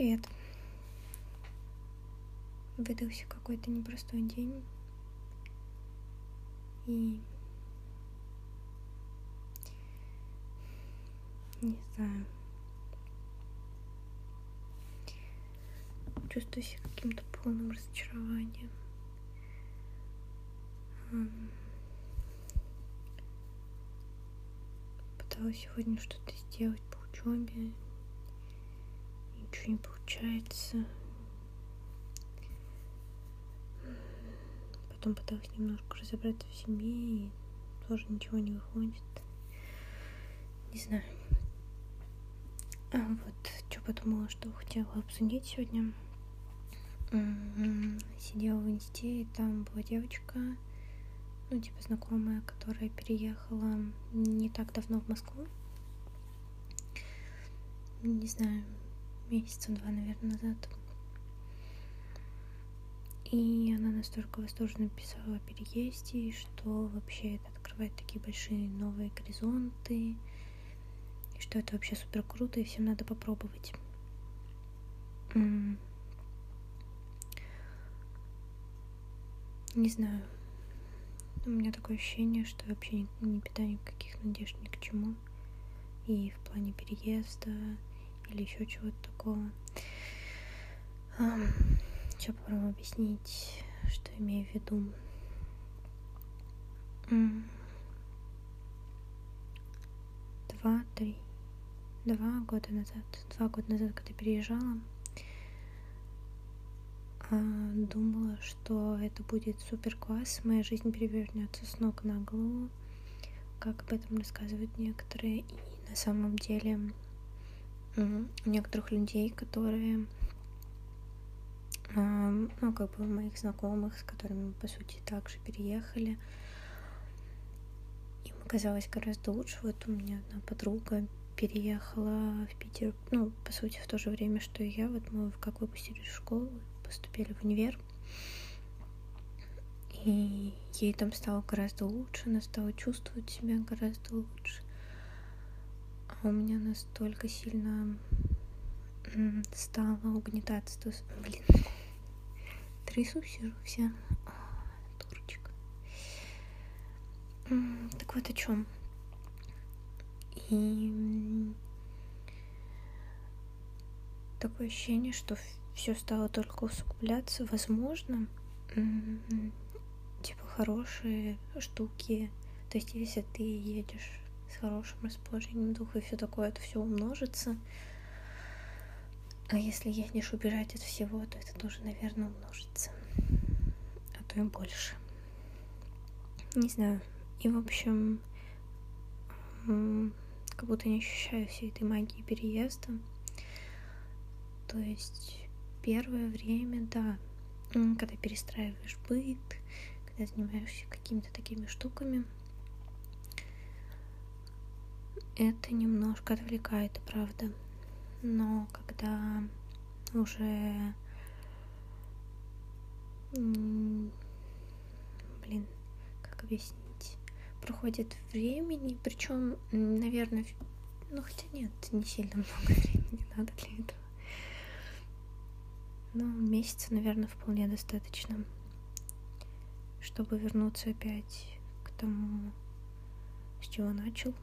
привет. Выдался какой-то непростой день. И не знаю. Чувствую себя каким-то полным разочарованием. Пыталась сегодня что-то сделать по учебе. Ничего не получается. Потом пыталась немножко разобраться в семье и тоже ничего не выходит. Не знаю. А вот, что подумала, что хотела обсудить сегодня. Сидела в инсте, и там была девочка, ну, типа знакомая, которая переехала не так давно в Москву. Не знаю, месяца два, наверное, назад. И она настолько восторженно писала о переезде, что вообще это открывает такие большие новые горизонты, и что это вообще супер круто, и всем надо попробовать. Не знаю. У меня такое ощущение, что я вообще не, не питаю никаких надежд ни к чему. И в плане переезда или еще чего-то такого. Сейчас попробую объяснить, что имею в виду. Два, три, два года назад, два года назад, когда переезжала, а, думала, что это будет супер класс, моя жизнь перевернется с ног на голову, как об этом рассказывают некоторые. И на самом деле у некоторых людей, которые, а, ну, как бы моих знакомых, с которыми по сути, также переехали, им оказалось гораздо лучше. Вот у меня одна подруга переехала в Питер, ну, по сути, в то же время, что и я. Вот мы как выпустили школу, поступили в универ. И ей там стало гораздо лучше, она стала чувствовать себя гораздо лучше. У меня настолько сильно стало угнетаться. То... Блин, трясу сижу вся. Дурочка. Так вот о чем. И такое ощущение, что все стало только усугубляться, возможно, типа хорошие штуки. То есть, если ты едешь с хорошим расположением духа и все такое, это все умножится. А если едешь убирать от всего, то это тоже, наверное, умножится. А то и больше. Не знаю. И, в общем, как будто не ощущаю всей этой магии переезда. То есть первое время, да, когда перестраиваешь быт, когда занимаешься какими-то такими штуками, это немножко отвлекает, правда. Но когда уже блин, как объяснить, проходит времени, причем, наверное, ну хотя нет, не сильно много времени надо для этого. Ну, месяца, наверное, вполне достаточно, чтобы вернуться опять к тому, с чего начал.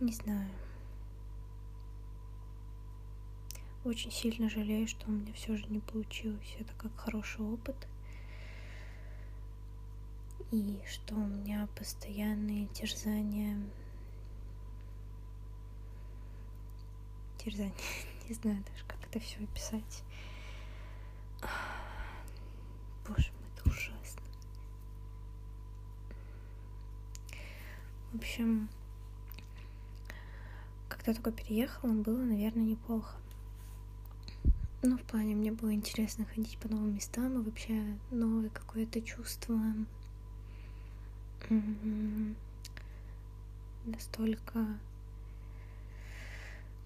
Не знаю. Очень сильно жалею, что у меня все же не получилось. Это как хороший опыт. И что у меня постоянные терзания терзание. Не знаю даже, как это все описать. Боже мой, это ужасно. В общем, когда только переехала, было, наверное, неплохо. Ну, в плане, мне было интересно ходить по новым местам и вообще новое какое-то чувство. Настолько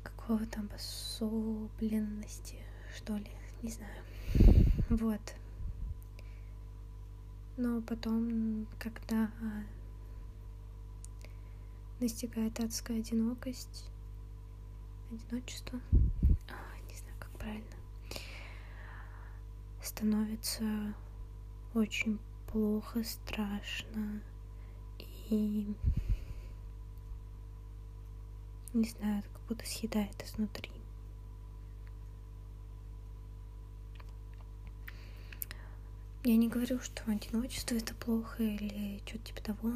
какого-то обособленности, что ли, не знаю. Вот. Но потом, когда настигает адская одинокость, одиночество, а, не знаю, как правильно, становится очень плохо, страшно и не знаю, как будто съедает изнутри. Я не говорю, что одиночество это плохо или что-то типа того.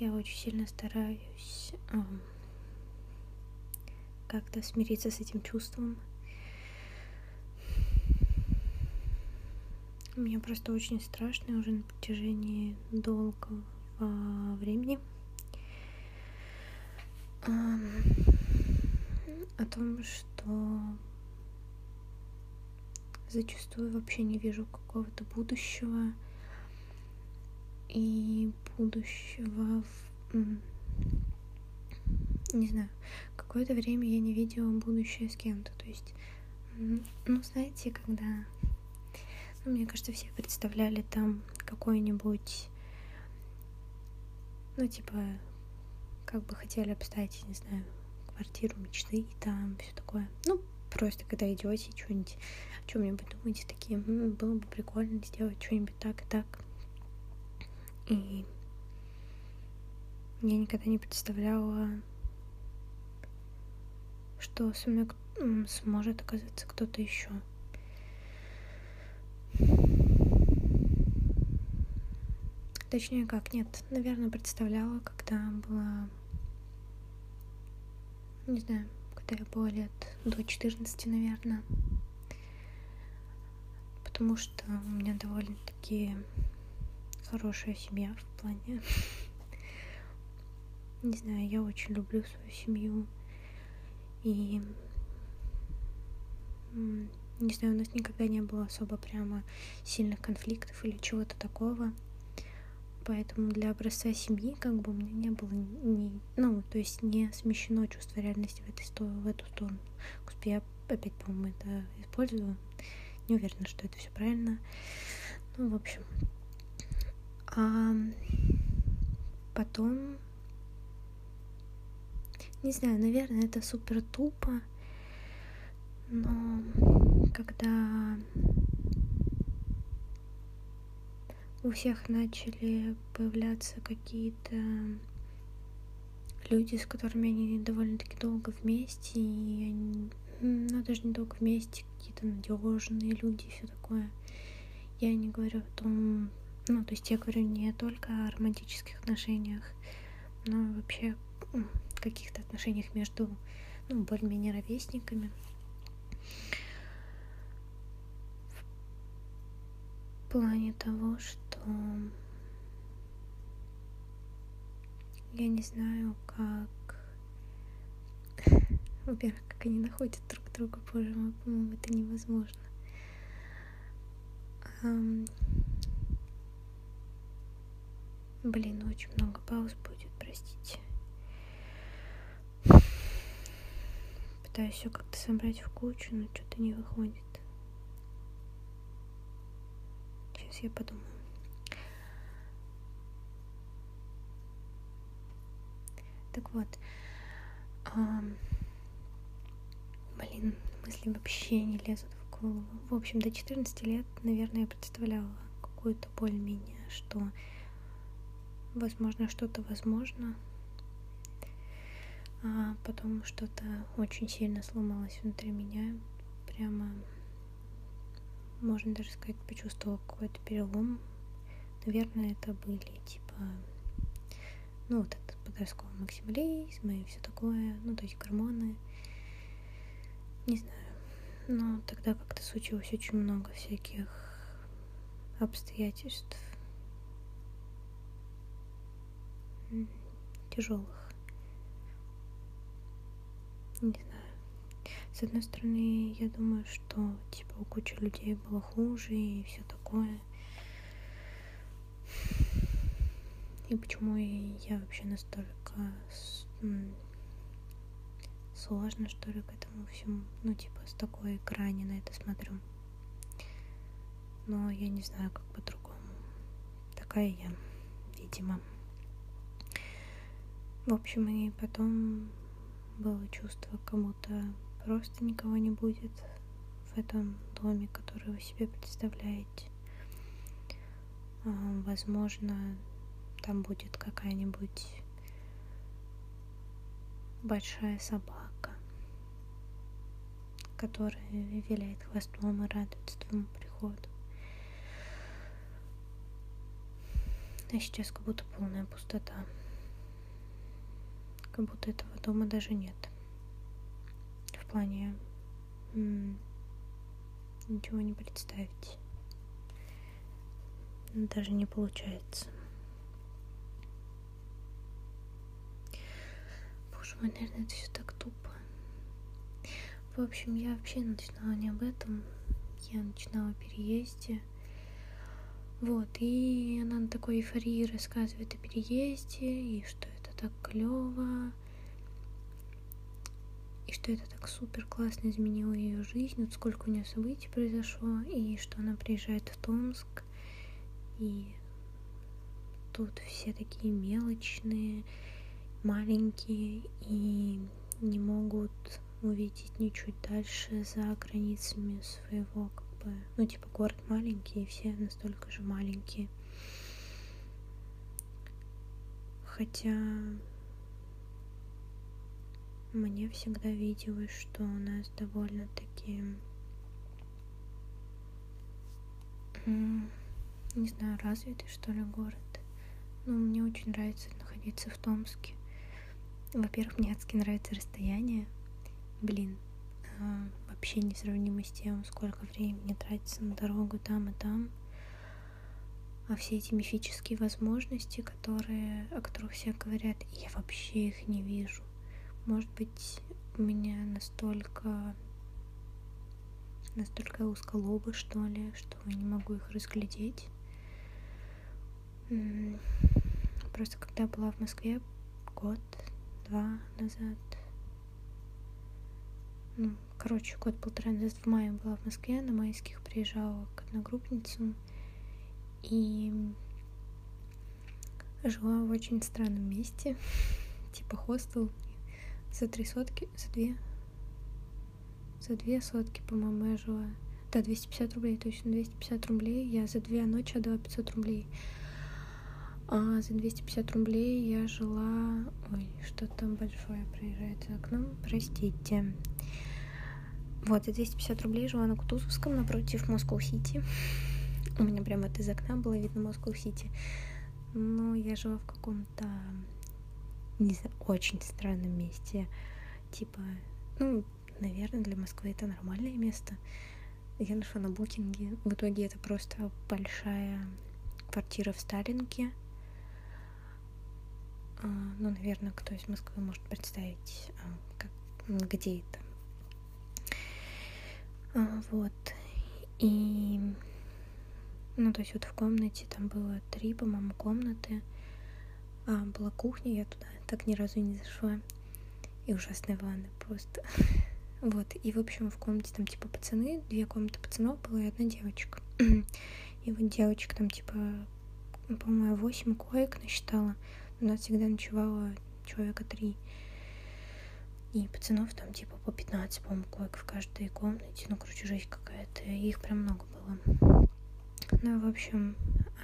Я очень сильно стараюсь эм, как-то смириться с этим чувством. Мне просто очень страшно уже на протяжении долгого времени. О том, что зачастую вообще не вижу какого-то будущего и будущего в... не знаю, какое-то время я не видела будущее с кем-то, то есть, ну, знаете, когда, ну, мне кажется, все представляли там какой-нибудь, ну, типа, как бы хотели обставить, не знаю, квартиру мечты и там все такое, ну, просто когда идете что-нибудь о чем-нибудь думаете, такие, было бы прикольно сделать что-нибудь так и так. И я никогда не представляла, что со мной сможет оказаться кто-то еще. Точнее, как, нет, наверное, представляла, когда была, не знаю, когда я была лет до 14, наверное. Потому что у меня довольно-таки хорошая семья в плане. Не знаю, я очень люблю свою семью. И не знаю, у нас никогда не было особо прямо сильных конфликтов или чего-то такого. Поэтому для образца семьи как бы у меня не было ни, ну, то есть не смещено чувство реальности в, этой, в эту сторону. Господи, я опять, по-моему, это использую. Не уверена, что это все правильно. Ну, в общем. А потом, не знаю, наверное, это супер тупо, но когда у всех начали появляться какие-то люди, с которыми они довольно-таки долго вместе, и они, ну, даже не долго вместе, какие-то надежные люди и все такое. Я не говорю о том, ну, то есть я говорю не только о романтических отношениях, но вообще каких-то отношениях между, ну, более-менее ровесниками. В плане того, что я не знаю, как... Во-первых, как они находят друг друга, боже мой, по-моему, это невозможно. Um... Блин, очень много пауз будет, простите. Пытаюсь все как-то собрать в кучу, но что-то не выходит. Сейчас я подумаю. Так вот. Um, блин, мысли вообще не лезут в голову. В общем, до 14 лет, наверное, я представляла какую-то более-менее, что возможно что-то возможно. А потом что-то очень сильно сломалось внутри меня. Прямо, можно даже сказать, почувствовала какой-то перелом. Наверное, это были типа, ну вот этот подростковый максимализм и все такое, ну, то есть гормоны. Не знаю. Но тогда как-то случилось очень много всяких обстоятельств тяжелых. Не знаю. С одной стороны, я думаю, что типа у кучи людей было хуже и все такое. И почему я вообще настолько сложно, что ли, к этому всему, ну, типа, с такой экране на это смотрю. Но я не знаю, как по-другому. Такая я, видимо. В общем, и потом было чувство, кому-то просто никого не будет в этом доме, который вы себе представляете. А, возможно, там будет какая-нибудь большая собака, которая виляет хвостом и радуется твоему приходу. А сейчас как будто полная пустота. Как будто этого дома даже нет. В плане ничего не представить. Даже не получается. Боже мой, наверное, это все так тупо. В общем, я вообще начинала не об этом. Я начинала о переезде. Вот, и она на такой эйфории рассказывает о переезде, и что так клево, и что это так супер классно изменило ее жизнь, вот сколько у нее событий произошло, и что она приезжает в Томск, и тут все такие мелочные, маленькие и не могут увидеть ничуть дальше за границами своего как бы ну типа город маленький и все настолько же маленькие хотя мне всегда виделось что у нас довольно-таки не знаю развитый что ли город ну мне очень нравится находиться в Томске во-первых, мне адски нравится расстояние. Блин, э, вообще несравнимо с тем, сколько времени тратится на дорогу там и там. А все эти мифические возможности, которые, о которых все говорят, я вообще их не вижу. Может быть, у меня настолько настолько узколобы, что ли, что не могу их разглядеть. Просто когда была в Москве год два назад. Ну, короче, год-полтора назад в мае была в Москве, на майских приезжала к одногруппницам и жила в очень странном месте, типа хостел за три сотки, за две, за две сотки, по-моему, я жила. Да, 250 рублей, точно, 250 рублей. Я за две ночи отдала 500 рублей. А за 250 рублей я жила... Ой, что там большое проезжает за окном. Простите. Вот, за 250 рублей жила на Кутузовском напротив Москва-Сити. У меня прямо из окна было видно Москва-Сити. Но я жила в каком-то, не знаю, очень странном месте. Типа, ну, наверное, для Москвы это нормальное место. Я нашла на букинге. В итоге это просто большая квартира в Сталинке а, ну, наверное, кто из Москвы может представить, а, как, где это. А, вот. И, ну, то есть вот в комнате там было три, по-моему, комнаты. А, была кухня, я туда так ни разу не зашла. И ужасная ванна просто. Вот, и, в общем, в комнате там, типа, пацаны, две комнаты пацанов было и одна девочка. И вот девочка там, типа, по-моему, восемь коек насчитала. У нас всегда ночевало человека три. И пацанов там типа по 15, по-моему, коек в каждой комнате. Ну, короче, жизнь какая-то. И их прям много было. Ну, в общем,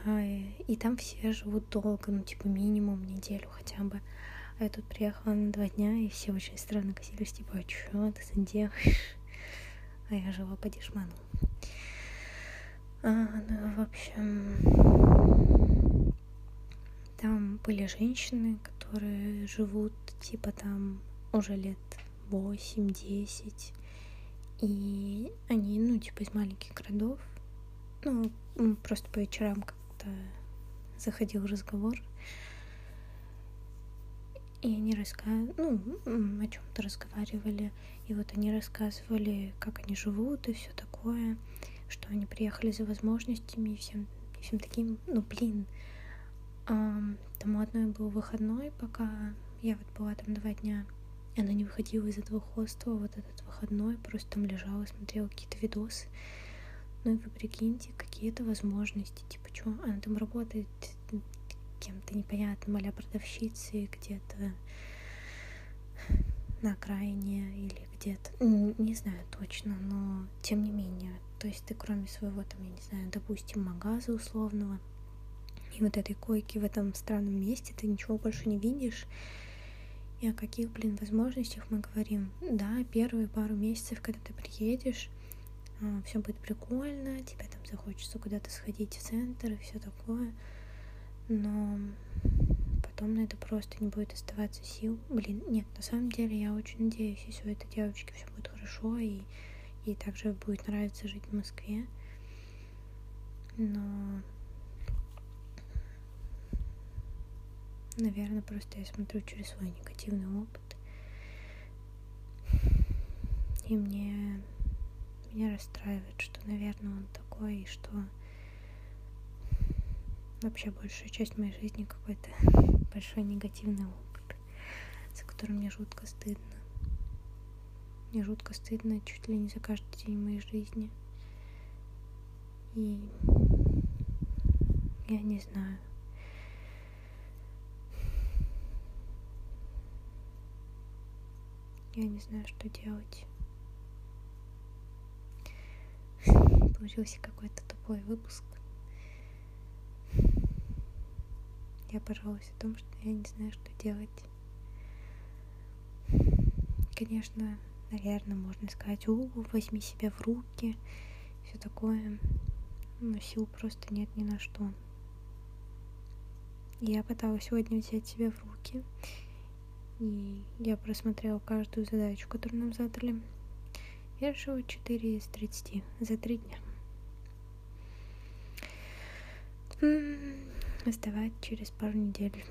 а, и там все живут долго, ну, типа, минимум неделю хотя бы. А я тут приехала на два дня, и все очень странно косились, типа, а что ты делаешь? А я жила по дешману. А, ну, в общем, там были женщины, которые живут типа там уже лет 8-10. И они, ну, типа из маленьких городов. Ну, просто по вечерам как-то заходил разговор. И они рассказывали, ну, о чем-то разговаривали. И вот они рассказывали, как они живут и все такое, что они приехали за возможностями и всем, и всем таким, ну, блин, там у одной был выходной, пока я вот была там два дня. Она не выходила из этого хостела, вот этот выходной, просто там лежала, смотрела какие-то видосы. Ну и вы прикиньте, какие-то возможности, типа, что она там работает кем-то непонятным, а продавщицей где-то на окраине или где-то, не знаю точно, но тем не менее, то есть ты кроме своего, там, я не знаю, допустим, магаза условного, и вот этой койки в этом странном месте, ты ничего больше не видишь, и о каких, блин, возможностях мы говорим. Да, первые пару месяцев, когда ты приедешь, все будет прикольно, тебе там захочется куда-то сходить в центр и все такое, но потом на это просто не будет оставаться сил. Блин, нет, на самом деле я очень надеюсь, если у этой девочки все будет хорошо и ей также будет нравиться жить в Москве. Но наверное, просто я смотрю через свой негативный опыт. И мне меня расстраивает, что, наверное, он такой, и что вообще большая часть моей жизни какой-то большой негативный опыт, за которым мне жутко стыдно. Мне жутко стыдно чуть ли не за каждый день моей жизни. И я не знаю. Я не знаю, что делать. Получился какой-то тупой выпуск. Я пожалуюсь о том, что я не знаю, что делать. Конечно, наверное, можно сказать, у, возьми себя в руки, все такое, но сил просто нет ни на что. Я пыталась сегодня взять себя в руки, и я просмотрела каждую задачу, которую нам задали. Я решила 4 из 30 за 3 дня. Сдавать через пару недель.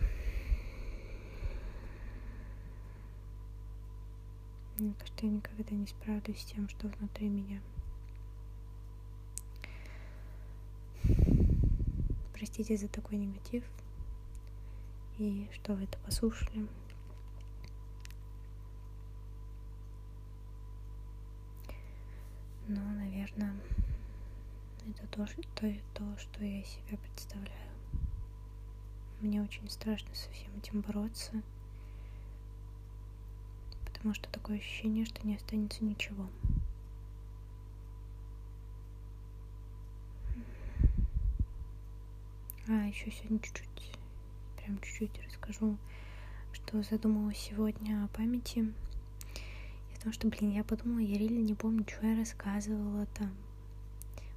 Мне кажется, я никогда не справлюсь с тем, что внутри меня. Простите за такой негатив и что вы это послушали. Но, наверное, это то, что, то, что я себя представляю. Мне очень страшно со всем этим бороться, потому что такое ощущение, что не останется ничего. А, еще сегодня чуть-чуть, прям чуть-чуть расскажу, что задумала сегодня о памяти Потому что, блин, я подумала, я реально не помню, что я рассказывала там.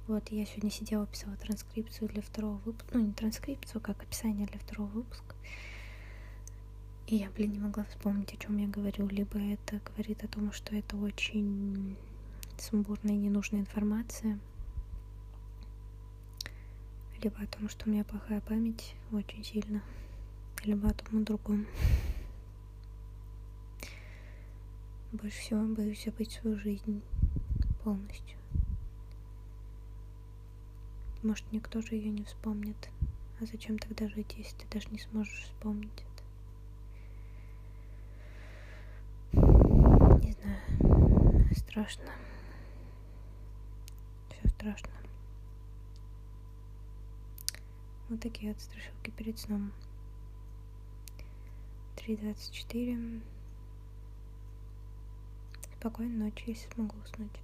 Вот, я сегодня сидела, писала транскрипцию для второго выпуска. Ну, не транскрипцию, как описание для второго выпуска. И я, блин, не могла вспомнить, о чем я говорю. Либо это говорит о том, что это очень сумбурная и ненужная информация. Либо о том, что у меня плохая память очень сильно. Либо о том и другом. Больше всего боюсь забыть свою жизнь полностью. Может, никто же ее не вспомнит. А зачем тогда жить, если ты даже не сможешь вспомнить это? Не знаю. Страшно. Все страшно. Вот такие вот страшилки перед сном. 3.24 Спокойной ночи, если смогу уснуть.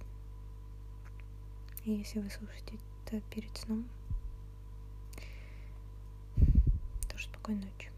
И если вы слушаете это перед сном, тоже спокойной ночи.